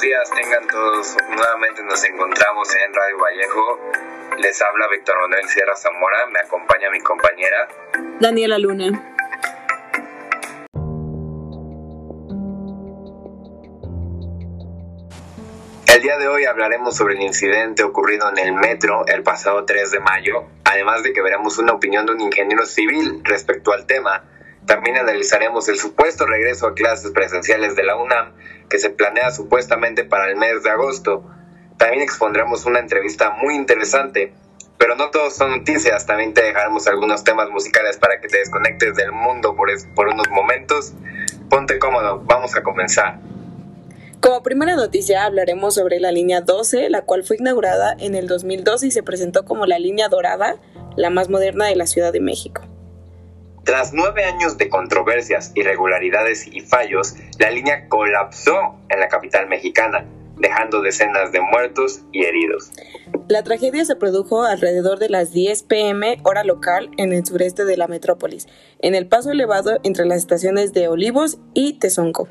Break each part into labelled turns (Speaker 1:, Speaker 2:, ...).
Speaker 1: buenos días, tengan todos. Nuevamente nos encontramos en Radio Vallejo. Les habla Víctor Manuel Sierra Zamora, me acompaña mi compañera
Speaker 2: Daniela Luna.
Speaker 1: El día de hoy hablaremos sobre el incidente ocurrido en el metro el pasado 3 de mayo, además de que veremos una opinión de un ingeniero civil respecto al tema. También analizaremos el supuesto regreso a clases presenciales de la UNAM que se planea supuestamente para el mes de agosto. También expondremos una entrevista muy interesante, pero no todos son noticias, también te dejaremos algunos temas musicales para que te desconectes del mundo por, por unos momentos. Ponte cómodo, vamos a comenzar.
Speaker 2: Como primera noticia hablaremos sobre la línea 12, la cual fue inaugurada en el 2012 y se presentó como la línea dorada, la más moderna de la Ciudad de México.
Speaker 1: Tras nueve años de controversias, irregularidades y fallos, la línea colapsó en la capital mexicana, dejando decenas de muertos y heridos.
Speaker 2: La tragedia se produjo alrededor de las 10 pm hora local en el sureste de la metrópolis, en el paso elevado entre las estaciones de Olivos y Tezonco.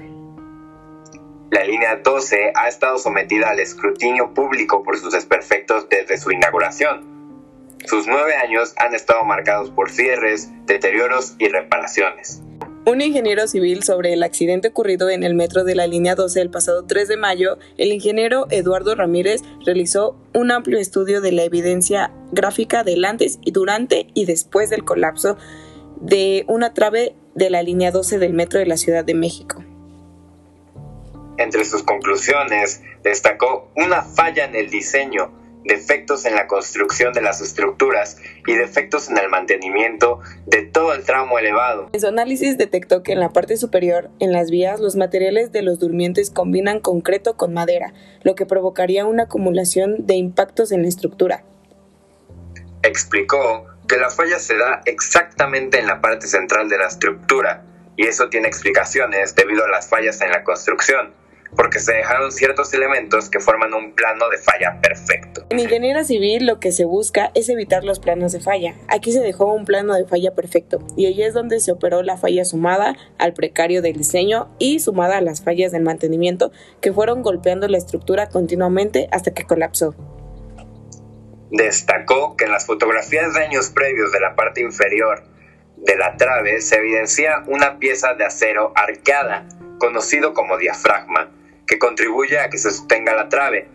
Speaker 1: La línea 12 ha estado sometida al escrutinio público por sus desperfectos desde su inauguración sus nueve años han estado marcados por cierres, deterioros y reparaciones.
Speaker 2: Un ingeniero civil sobre el accidente ocurrido en el metro de la línea 12 el pasado 3 de mayo, el ingeniero Eduardo Ramírez realizó un amplio estudio de la evidencia gráfica del antes y durante y después del colapso de una trave de la línea 12 del metro de la Ciudad de México.
Speaker 1: Entre sus conclusiones destacó una falla en el diseño defectos en la construcción de las estructuras y defectos en el mantenimiento de todo el tramo elevado.
Speaker 2: En su análisis detectó que en la parte superior, en las vías, los materiales de los durmientes combinan concreto con madera, lo que provocaría una acumulación de impactos en la estructura.
Speaker 1: Explicó que la falla se da exactamente en la parte central de la estructura, y eso tiene explicaciones debido a las fallas en la construcción porque se dejaron ciertos elementos que forman un plano de falla perfecto.
Speaker 2: En ingeniería civil lo que se busca es evitar los planos de falla. Aquí se dejó un plano de falla perfecto y allí es donde se operó la falla sumada al precario del diseño y sumada a las fallas del mantenimiento que fueron golpeando la estructura continuamente hasta que colapsó.
Speaker 1: Destacó que en las fotografías de años previos de la parte inferior de la trave se evidencia una pieza de acero arqueada, conocido como diafragma, que contribuye a que se sostenga la trave,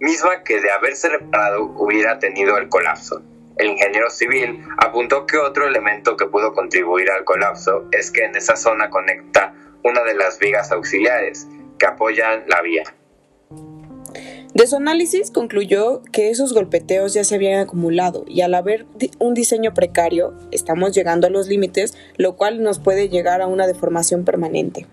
Speaker 1: misma que de haberse reparado hubiera tenido el colapso. El ingeniero civil apuntó que otro elemento que pudo contribuir al colapso es que en esa zona conecta una de las vigas auxiliares que apoyan la vía.
Speaker 2: De su análisis concluyó que esos golpeteos ya se habían acumulado y al haber un diseño precario estamos llegando a los límites, lo cual nos puede llegar a una deformación permanente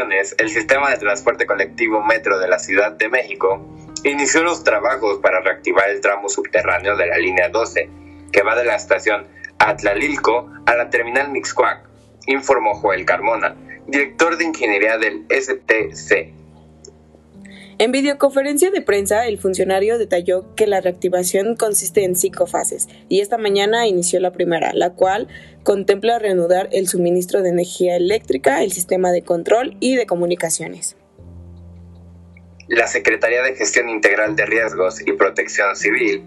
Speaker 1: el sistema de transporte colectivo Metro de la Ciudad de México inició los trabajos para reactivar el tramo subterráneo de la línea 12, que va de la estación Atlalilco a la terminal Mixcoac, informó Joel Carmona, director de ingeniería del STC.
Speaker 2: En videoconferencia de prensa, el funcionario detalló que la reactivación consiste en cinco fases y esta mañana inició la primera, la cual contempla reanudar el suministro de energía eléctrica, el sistema de control y de comunicaciones.
Speaker 1: La Secretaría de Gestión Integral de Riesgos y Protección Civil,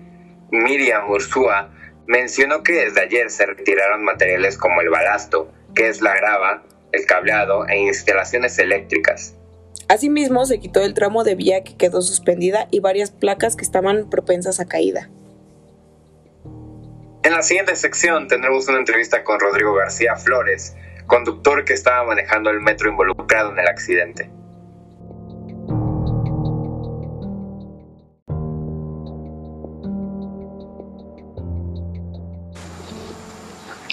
Speaker 1: Miriam Ursúa, mencionó que desde ayer se retiraron materiales como el balasto, que es la grava, el cableado e instalaciones eléctricas.
Speaker 2: Asimismo, se quitó el tramo de vía que quedó suspendida y varias placas que estaban propensas a caída.
Speaker 1: En la siguiente sección tendremos una entrevista con Rodrigo García Flores, conductor que estaba manejando el metro involucrado en el accidente.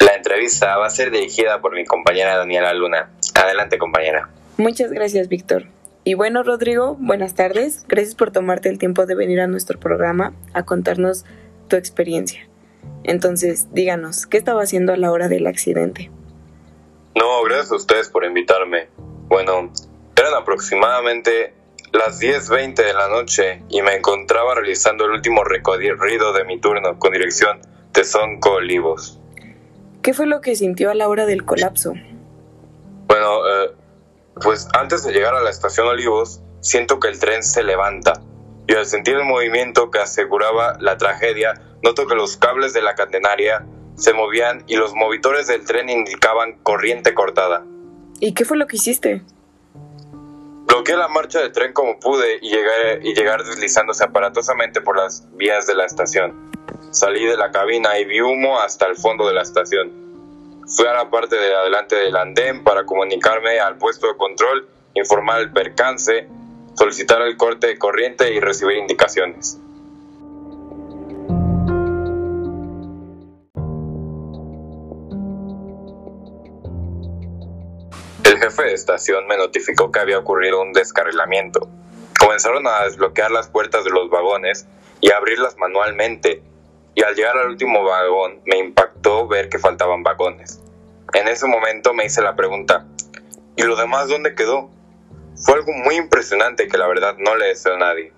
Speaker 1: La entrevista va a ser dirigida por mi compañera Daniela Luna. Adelante compañera.
Speaker 2: Muchas gracias, Víctor. Y bueno, Rodrigo, buenas tardes. Gracias por tomarte el tiempo de venir a nuestro programa a contarnos tu experiencia. Entonces, díganos, ¿qué estaba haciendo a la hora del accidente?
Speaker 1: No, gracias a ustedes por invitarme. Bueno, eran aproximadamente las 10.20 de la noche y me encontraba realizando el último recorrido de mi turno con dirección Tezonco Olivos.
Speaker 2: ¿Qué fue lo que sintió a la hora del colapso?
Speaker 1: Pues antes de llegar a la estación Olivos, siento que el tren se levanta y al sentir el movimiento que aseguraba la tragedia, noto que los cables de la catenaria se movían y los movitores del tren indicaban corriente cortada.
Speaker 2: ¿Y qué fue lo que hiciste?
Speaker 1: Bloqueé la marcha del tren como pude y llegar, y llegar deslizándose aparatosamente por las vías de la estación. Salí de la cabina y vi humo hasta el fondo de la estación. Fui a la parte de adelante del andén para comunicarme al puesto de control, informar el percance, solicitar el corte de corriente y recibir indicaciones. El jefe de estación me notificó que había ocurrido un descarrilamiento. Comenzaron a desbloquear las puertas de los vagones y a abrirlas manualmente, y al llegar al último vagón me impactó ver que faltaban vagones. En ese momento me hice la pregunta, ¿y lo demás dónde quedó? Fue algo muy impresionante que la verdad no le deseo a nadie.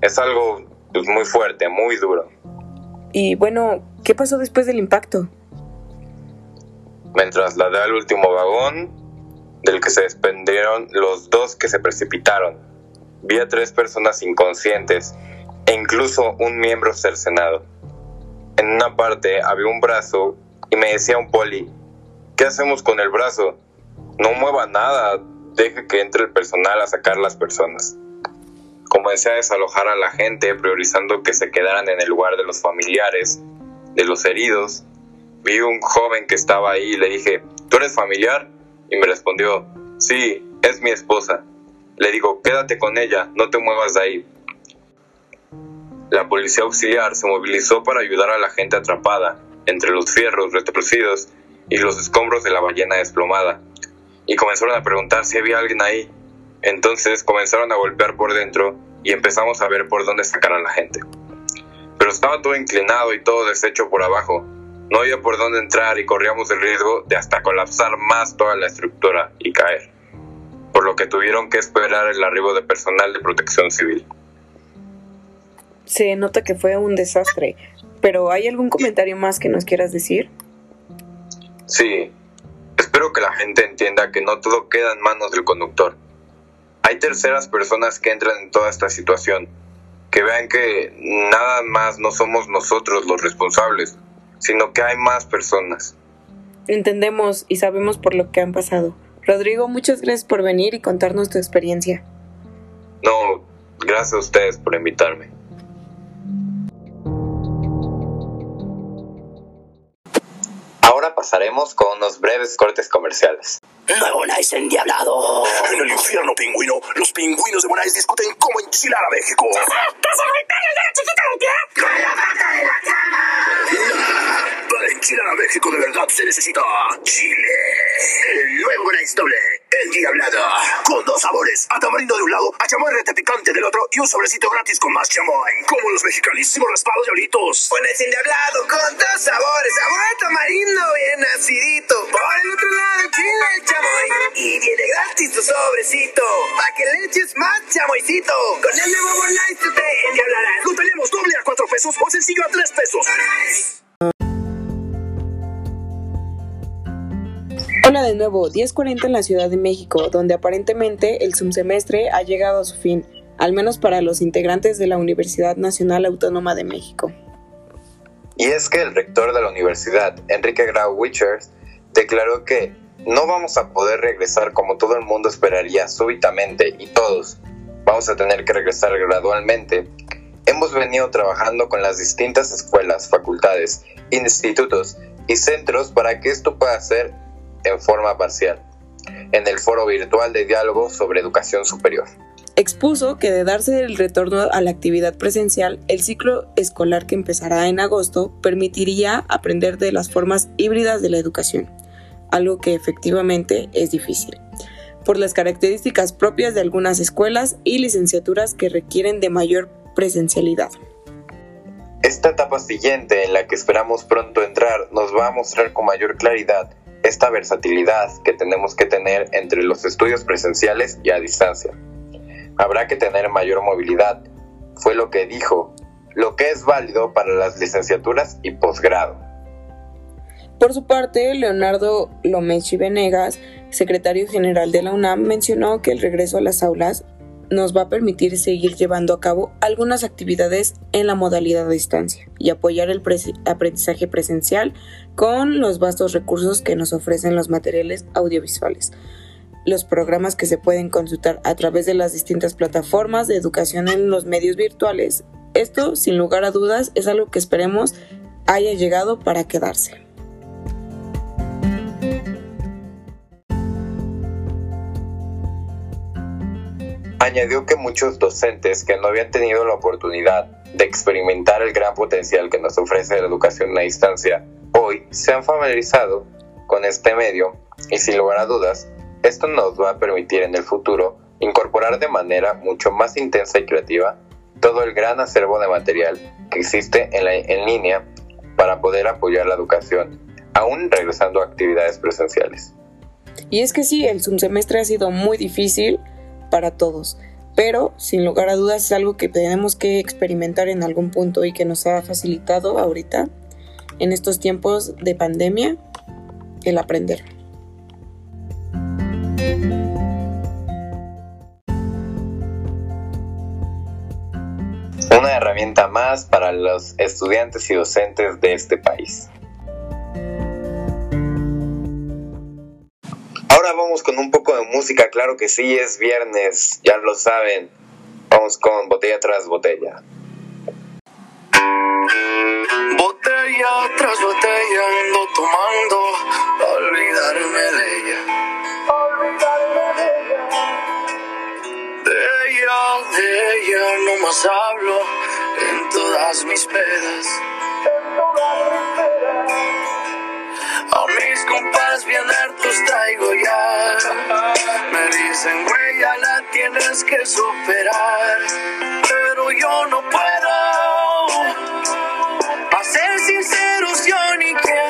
Speaker 1: Es algo pues, muy fuerte, muy duro.
Speaker 2: Y bueno, ¿qué pasó después del impacto?
Speaker 1: Me trasladé al último vagón, del que se desprendieron los dos que se precipitaron. Vi a tres personas inconscientes e incluso un miembro cercenado. En una parte había un brazo y me decía un poli, ¿qué hacemos con el brazo? No mueva nada, deje que entre el personal a sacar las personas. Comencé a desalojar a la gente, priorizando que se quedaran en el lugar de los familiares, de los heridos. Vi un joven que estaba ahí y le dije, ¿tú eres familiar? Y me respondió, sí, es mi esposa. Le digo, quédate con ella, no te muevas de ahí. La policía auxiliar se movilizó para ayudar a la gente atrapada entre los fierros retorcidos y los escombros de la ballena desplomada, y comenzaron a preguntar si había alguien ahí. Entonces comenzaron a golpear por dentro y empezamos a ver por dónde sacar a la gente. Pero estaba todo inclinado y todo deshecho por abajo. No había por dónde entrar y corríamos el riesgo de hasta colapsar más toda la estructura y caer. Por lo que tuvieron que esperar el arribo de personal de protección civil.
Speaker 2: Se nota que fue un desastre, pero ¿hay algún comentario más que nos quieras decir?
Speaker 1: Sí, espero que la gente entienda que no todo queda en manos del conductor. Hay terceras personas que entran en toda esta situación, que vean que nada más no somos nosotros los responsables, sino que hay más personas.
Speaker 2: Entendemos y sabemos por lo que han pasado. Rodrigo, muchas gracias por venir y contarnos tu experiencia.
Speaker 1: No, gracias a ustedes por invitarme. Pasaremos con unos breves cortes comerciales.
Speaker 3: Nuevo Nice endiablado.
Speaker 4: En el infierno pingüino, los pingüinos de Bonais discuten cómo enchilar a México. Para enchilar a México de verdad se necesita chile. El nuevo Bonais doble, endiablado. Con dos sabores, a tamarindo de un lado, a chamoy picante del otro y un sobrecito gratis con más chamoy. Como los mexicanísimos raspados de Olitos.
Speaker 5: Bonais endiablado con dos sabores, sabor a tamarindo bien acidito. Por el otro lado, chile chamoy. Y viene gratis tu sobrecito, pa' que le eches más chamoycito. Con el nuevo Bonais tú te endiablarás.
Speaker 4: Lo tenemos doble a cuatro pesos o sencillo a tres pesos.
Speaker 2: Hola de nuevo, 10.40 en la Ciudad de México, donde aparentemente el subsemestre ha llegado a su fin, al menos para los integrantes de la Universidad Nacional Autónoma de México.
Speaker 1: Y es que el rector de la universidad, Enrique Grau Wichers, declaró que no vamos a poder regresar como todo el mundo esperaría súbitamente y todos vamos a tener que regresar gradualmente. Hemos venido trabajando con las distintas escuelas, facultades, institutos y centros para que esto pueda ser en forma parcial, en el foro virtual de diálogo sobre educación superior.
Speaker 2: Expuso que de darse el retorno a la actividad presencial, el ciclo escolar que empezará en agosto permitiría aprender de las formas híbridas de la educación, algo que efectivamente es difícil, por las características propias de algunas escuelas y licenciaturas que requieren de mayor presencialidad.
Speaker 1: Esta etapa siguiente en la que esperamos pronto entrar nos va a mostrar con mayor claridad esta versatilidad que tenemos que tener entre los estudios presenciales y a distancia. Habrá que tener mayor movilidad, fue lo que dijo, lo que es válido para las licenciaturas y posgrado.
Speaker 2: Por su parte, Leonardo Lomechi Venegas, secretario general de la UNAM, mencionó que el regreso a las aulas nos va a permitir seguir llevando a cabo algunas actividades en la modalidad de distancia y apoyar el aprendizaje presencial con los vastos recursos que nos ofrecen los materiales audiovisuales, los programas que se pueden consultar a través de las distintas plataformas de educación en los medios virtuales. Esto, sin lugar a dudas, es algo que esperemos haya llegado para quedarse.
Speaker 1: Añadió que muchos docentes que no habían tenido la oportunidad de experimentar el gran potencial que nos ofrece la educación a distancia, hoy se han familiarizado con este medio y sin lugar a dudas, esto nos va a permitir en el futuro incorporar de manera mucho más intensa y creativa todo el gran acervo de material que existe en, en línea para poder apoyar la educación, aún regresando a actividades presenciales.
Speaker 2: Y es que sí, el subsemestre ha sido muy difícil, para todos, pero sin lugar a dudas es algo que tenemos que experimentar en algún punto y que nos ha facilitado ahorita en estos tiempos de pandemia el aprender.
Speaker 1: Una herramienta más para los estudiantes y docentes de este país. Vamos con un poco de música, claro que sí, es viernes, ya lo saben. Vamos con botella tras botella.
Speaker 6: Botella tras botella ando tomando, olvidarme de ella. Olvidarme de ella. De ella, de ella no más hablo en todas mis pedas. En todas mis. A mis compas bien hartos traigo ya. Me dicen, güey, ya la tienes que superar. Pero yo no puedo. A ser sinceros, yo ni quiero.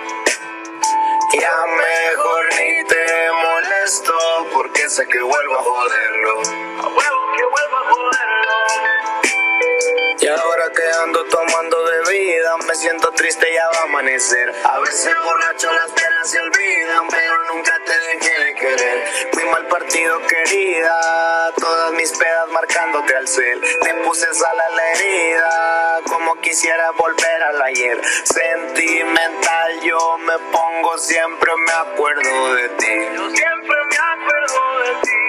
Speaker 6: Ya mejor ni te molesto porque sé que vuelvo a joderlo. A huevo que vuelvo a joderlo. Y ahora que ando tomando bebida, me siento triste, ya va a amanecer. A veces borracho las penas se olvidan, pero nunca te dejé de querer. Fui mal partido, querida, todas mis pedas marcándote al cel. Te puse sal a la herida, como quisiera volver al ayer. Sentimental, yo me pongo, siempre me acuerdo de ti. Yo siempre me acuerdo de ti.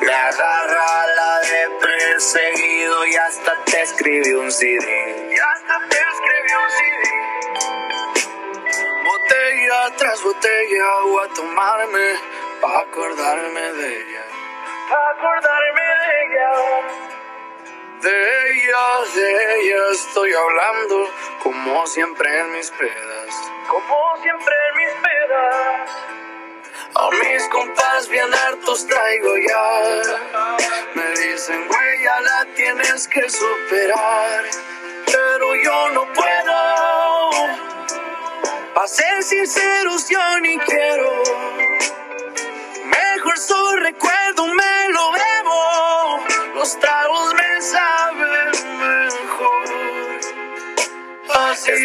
Speaker 6: Me agarra la de perseguido y hasta te escribí un CD. Y hasta te escribí un CD. Botella tras botella voy a tomarme pa' acordarme de ella. Pa' acordarme de ella. De ella, de ella estoy hablando como siempre en mis pedas. Como siempre en mis pedas. A mis compas bien hartos traigo ya. Me dicen, güey, ya la tienes que superar. Pero yo no puedo. A ser sinceros, yo ni quiero. Mejor su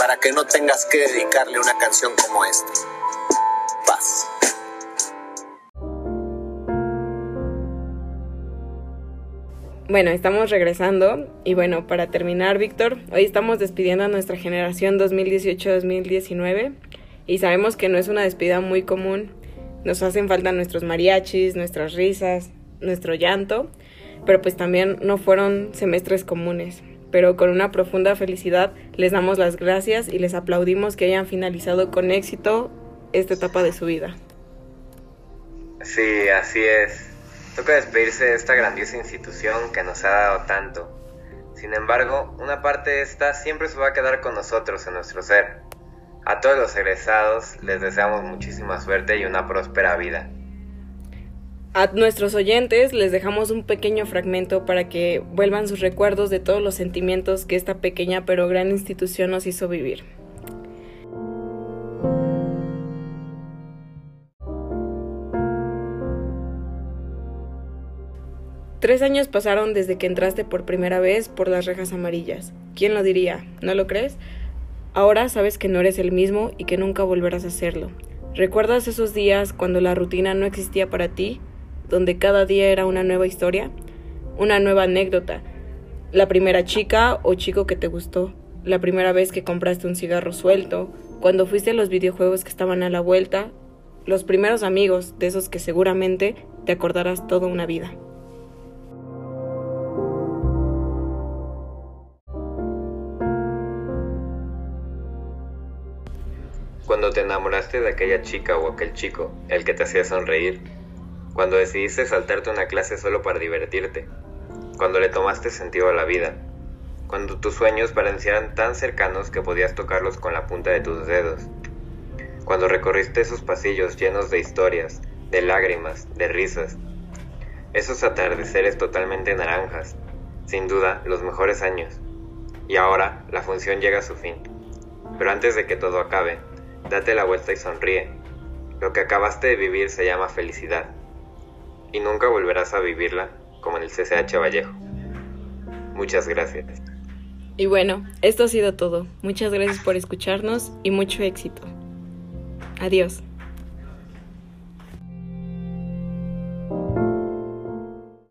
Speaker 6: para que no tengas que dedicarle una canción como esta. Paz.
Speaker 2: Bueno, estamos regresando y bueno, para terminar, Víctor, hoy estamos despidiendo a nuestra generación 2018-2019 y sabemos que no es una despedida muy común. Nos hacen falta nuestros mariachis, nuestras risas, nuestro llanto, pero pues también no fueron semestres comunes. Pero con una profunda felicidad les damos las gracias y les aplaudimos que hayan finalizado con éxito esta etapa de su vida.
Speaker 1: Sí, así es. Toca despedirse de esta grandiosa institución que nos ha dado tanto. Sin embargo, una parte de esta siempre se va a quedar con nosotros en nuestro ser. A todos los egresados les deseamos muchísima suerte y una próspera vida.
Speaker 2: A nuestros oyentes les dejamos un pequeño fragmento para que vuelvan sus recuerdos de todos los sentimientos que esta pequeña pero gran institución nos hizo vivir. Tres años pasaron desde que entraste por primera vez por las rejas amarillas. ¿Quién lo diría? ¿No lo crees? Ahora sabes que no eres el mismo y que nunca volverás a hacerlo. ¿Recuerdas esos días cuando la rutina no existía para ti? Donde cada día era una nueva historia, una nueva anécdota. La primera chica o chico que te gustó, la primera vez que compraste un cigarro suelto, cuando fuiste a los videojuegos que estaban a la vuelta, los primeros amigos, de esos que seguramente te acordarás toda una vida.
Speaker 1: Cuando te enamoraste de aquella chica o aquel chico, el que te hacía sonreír. Cuando decidiste saltarte una clase solo para divertirte. Cuando le tomaste sentido a la vida. Cuando tus sueños parecían tan cercanos que podías tocarlos con la punta de tus dedos. Cuando recorriste esos pasillos llenos de historias, de lágrimas, de risas. Esos atardeceres totalmente naranjas. Sin duda, los mejores años. Y ahora la función llega a su fin. Pero antes de que todo acabe, Date la vuelta y sonríe. Lo que acabaste de vivir se llama felicidad. Y nunca volverás a vivirla como en el CCH Vallejo. Muchas gracias.
Speaker 2: Y bueno, esto ha sido todo. Muchas gracias por escucharnos y mucho éxito. Adiós.